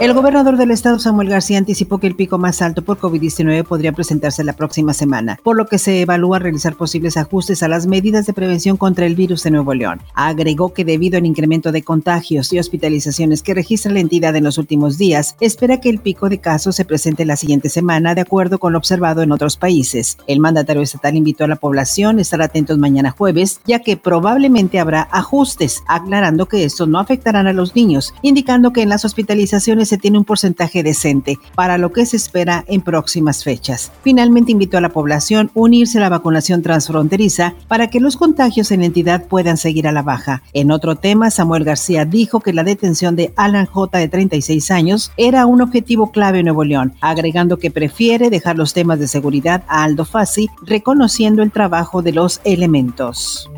El gobernador del estado, Samuel García, anticipó que el pico más alto por COVID-19 podría presentarse la próxima semana, por lo que se evalúa realizar posibles ajustes a las medidas de prevención contra el virus de Nuevo León. Agregó que debido al incremento de contagios y hospitalizaciones que registra la entidad en los últimos días, espera que el pico de casos se presente la siguiente semana, de acuerdo con lo observado en otros países. El mandatario estatal invitó a la población a estar atentos mañana jueves, ya que probablemente habrá ajustes, aclarando que estos no afectarán a los niños, indicando que en las hospitalizaciones se tiene un porcentaje decente para lo que se espera en próximas fechas. Finalmente invitó a la población a unirse a la vacunación transfronteriza para que los contagios en la entidad puedan seguir a la baja. En otro tema, Samuel García dijo que la detención de Alan J. de 36 años era un objetivo clave en Nuevo León, agregando que prefiere dejar los temas de seguridad a Aldo Fassi, reconociendo el trabajo de los elementos.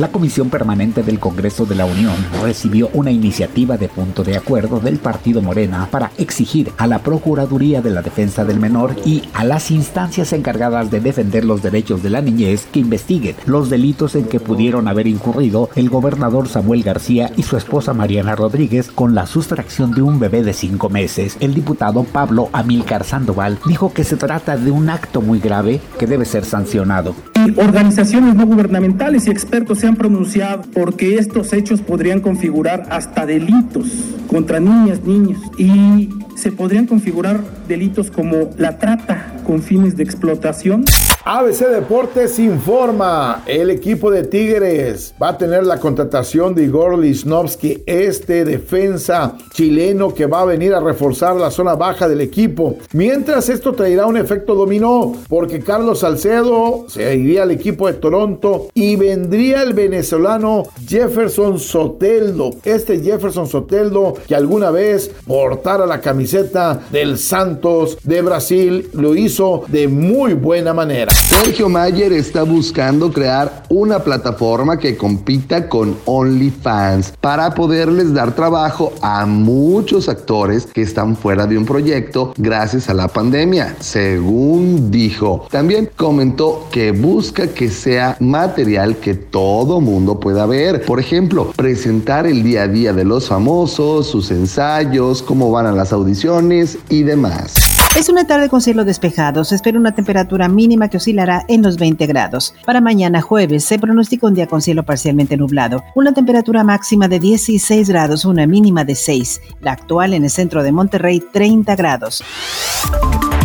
La Comisión Permanente del Congreso de la Unión recibió una iniciativa de punto de acuerdo del Partido Morena para exigir a la Procuraduría de la Defensa del Menor y a las instancias encargadas de defender los derechos de la niñez que investiguen los delitos en que pudieron haber incurrido el gobernador Samuel García y su esposa Mariana Rodríguez con la sustracción de un bebé de cinco meses. El diputado Pablo Amilcar Sandoval dijo que se trata de un acto muy grave que debe ser sancionado. Organizaciones no gubernamentales y expertos se han pronunciado porque estos hechos podrían configurar hasta delitos contra niñas, niños y se podrían configurar delitos como la trata con fines de explotación. ABC Deportes informa, el equipo de Tigres va a tener la contratación de Igor Lisnovsky, este defensa chileno que va a venir a reforzar la zona baja del equipo. Mientras esto traerá un efecto dominó, porque Carlos Salcedo se iría al equipo de Toronto y vendría el venezolano Jefferson Soteldo. Este Jefferson Soteldo que alguna vez portara la camiseta del Santos de Brasil, lo hizo de muy buena manera. Sergio Mayer está buscando crear una plataforma que compita con OnlyFans para poderles dar trabajo a muchos actores que están fuera de un proyecto gracias a la pandemia, según dijo. También comentó que busca que sea material que todo mundo pueda ver. Por ejemplo, presentar el día a día de los famosos, sus ensayos, cómo van a las audiciones y demás. Es una tarde con cielo despejado. Se espera una temperatura mínima que oscilará en los 20 grados. Para mañana jueves se pronostica un día con cielo parcialmente nublado. Una temperatura máxima de 16 grados, una mínima de 6. La actual en el centro de Monterrey, 30 grados.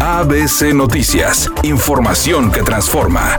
ABC Noticias. Información que transforma.